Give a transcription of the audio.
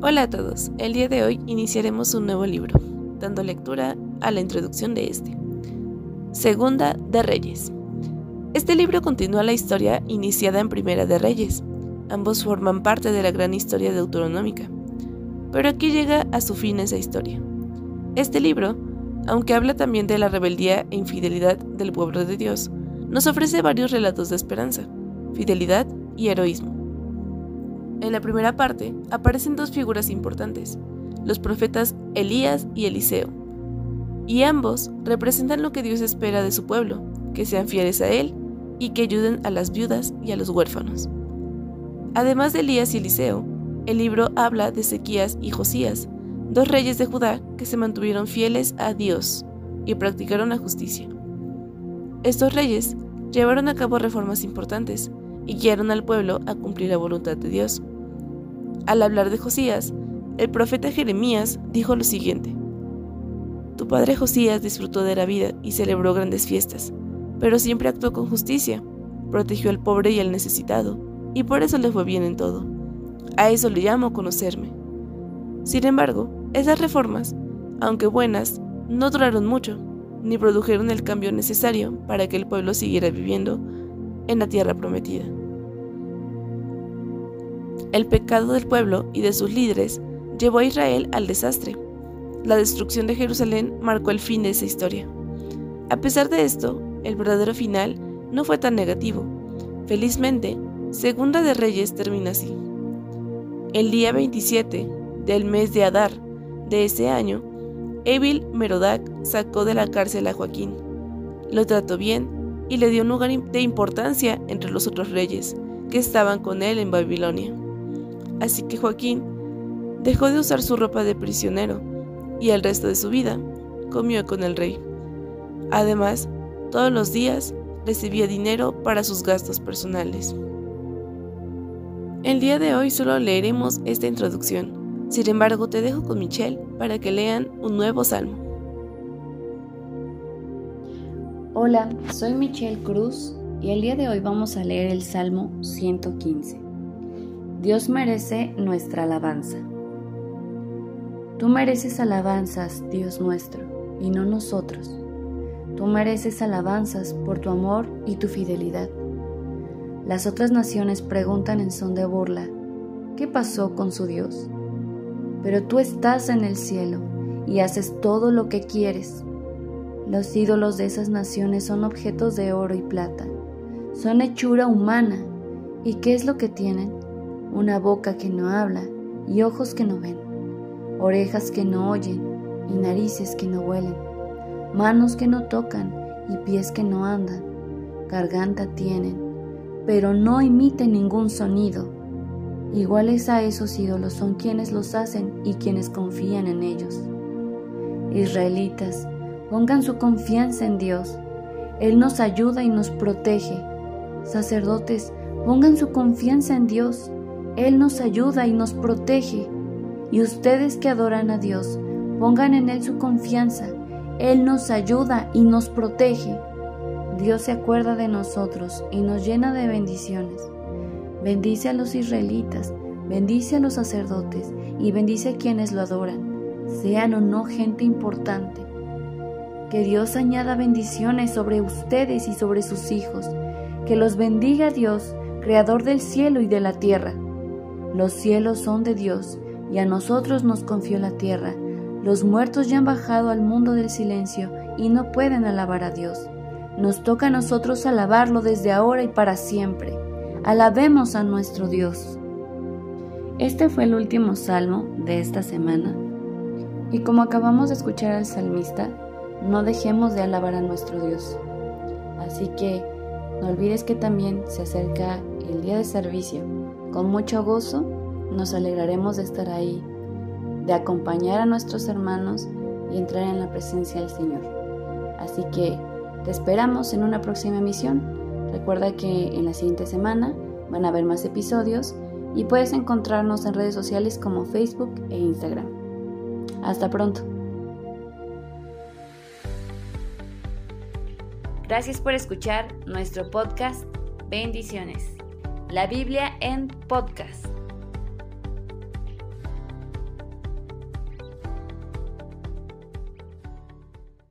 Hola a todos, el día de hoy iniciaremos un nuevo libro, dando lectura a la introducción de este. Segunda de Reyes. Este libro continúa la historia iniciada en Primera de Reyes. Ambos forman parte de la gran historia deuteronómica. Pero aquí llega a su fin esa historia. Este libro, aunque habla también de la rebeldía e infidelidad del pueblo de Dios, nos ofrece varios relatos de esperanza, fidelidad y heroísmo. En la primera parte aparecen dos figuras importantes, los profetas Elías y Eliseo, y ambos representan lo que Dios espera de su pueblo, que sean fieles a Él y que ayuden a las viudas y a los huérfanos. Además de Elías y Eliseo, el libro habla de Ezequías y Josías, dos reyes de Judá que se mantuvieron fieles a Dios y practicaron la justicia. Estos reyes llevaron a cabo reformas importantes y guiaron al pueblo a cumplir la voluntad de Dios. Al hablar de Josías, el profeta Jeremías dijo lo siguiente. Tu padre Josías disfrutó de la vida y celebró grandes fiestas, pero siempre actuó con justicia, protegió al pobre y al necesitado, y por eso le fue bien en todo. A eso le llamo conocerme. Sin embargo, esas reformas, aunque buenas, no duraron mucho, ni produjeron el cambio necesario para que el pueblo siguiera viviendo en la tierra prometida. El pecado del pueblo y de sus líderes llevó a Israel al desastre. La destrucción de Jerusalén marcó el fin de esa historia. A pesar de esto, el verdadero final no fue tan negativo. Felizmente, Segunda de Reyes termina así. El día 27 del mes de Adar de ese año, Evil Merodac sacó de la cárcel a Joaquín. Lo trató bien y le dio un lugar de importancia entre los otros reyes que estaban con él en Babilonia. Así que Joaquín dejó de usar su ropa de prisionero y el resto de su vida comió con el rey. Además, todos los días recibía dinero para sus gastos personales. El día de hoy solo leeremos esta introducción. Sin embargo, te dejo con Michelle para que lean un nuevo salmo. Hola, soy Michelle Cruz y el día de hoy vamos a leer el Salmo 115. Dios merece nuestra alabanza. Tú mereces alabanzas, Dios nuestro, y no nosotros. Tú mereces alabanzas por tu amor y tu fidelidad. Las otras naciones preguntan en son de burla, ¿qué pasó con su Dios? Pero tú estás en el cielo y haces todo lo que quieres. Los ídolos de esas naciones son objetos de oro y plata, son hechura humana. ¿Y qué es lo que tienen? Una boca que no habla y ojos que no ven, orejas que no oyen y narices que no huelen, manos que no tocan y pies que no andan, garganta tienen, pero no imiten ningún sonido. Iguales a esos ídolos son quienes los hacen y quienes confían en ellos. Israelitas, pongan su confianza en Dios. Él nos ayuda y nos protege. Sacerdotes, pongan su confianza en Dios. Él nos ayuda y nos protege. Y ustedes que adoran a Dios, pongan en Él su confianza. Él nos ayuda y nos protege. Dios se acuerda de nosotros y nos llena de bendiciones. Bendice a los israelitas, bendice a los sacerdotes y bendice a quienes lo adoran, sean o no gente importante. Que Dios añada bendiciones sobre ustedes y sobre sus hijos. Que los bendiga Dios, Creador del cielo y de la tierra. Los cielos son de Dios y a nosotros nos confió la tierra. Los muertos ya han bajado al mundo del silencio y no pueden alabar a Dios. Nos toca a nosotros alabarlo desde ahora y para siempre. Alabemos a nuestro Dios. Este fue el último salmo de esta semana. Y como acabamos de escuchar al salmista, no dejemos de alabar a nuestro Dios. Así que no olvides que también se acerca el día de servicio con mucho gozo nos alegraremos de estar ahí, de acompañar a nuestros hermanos y entrar en la presencia del Señor. Así que te esperamos en una próxima emisión. Recuerda que en la siguiente semana van a haber más episodios y puedes encontrarnos en redes sociales como Facebook e Instagram. Hasta pronto. Gracias por escuchar nuestro podcast Bendiciones. La Biblia en podcast.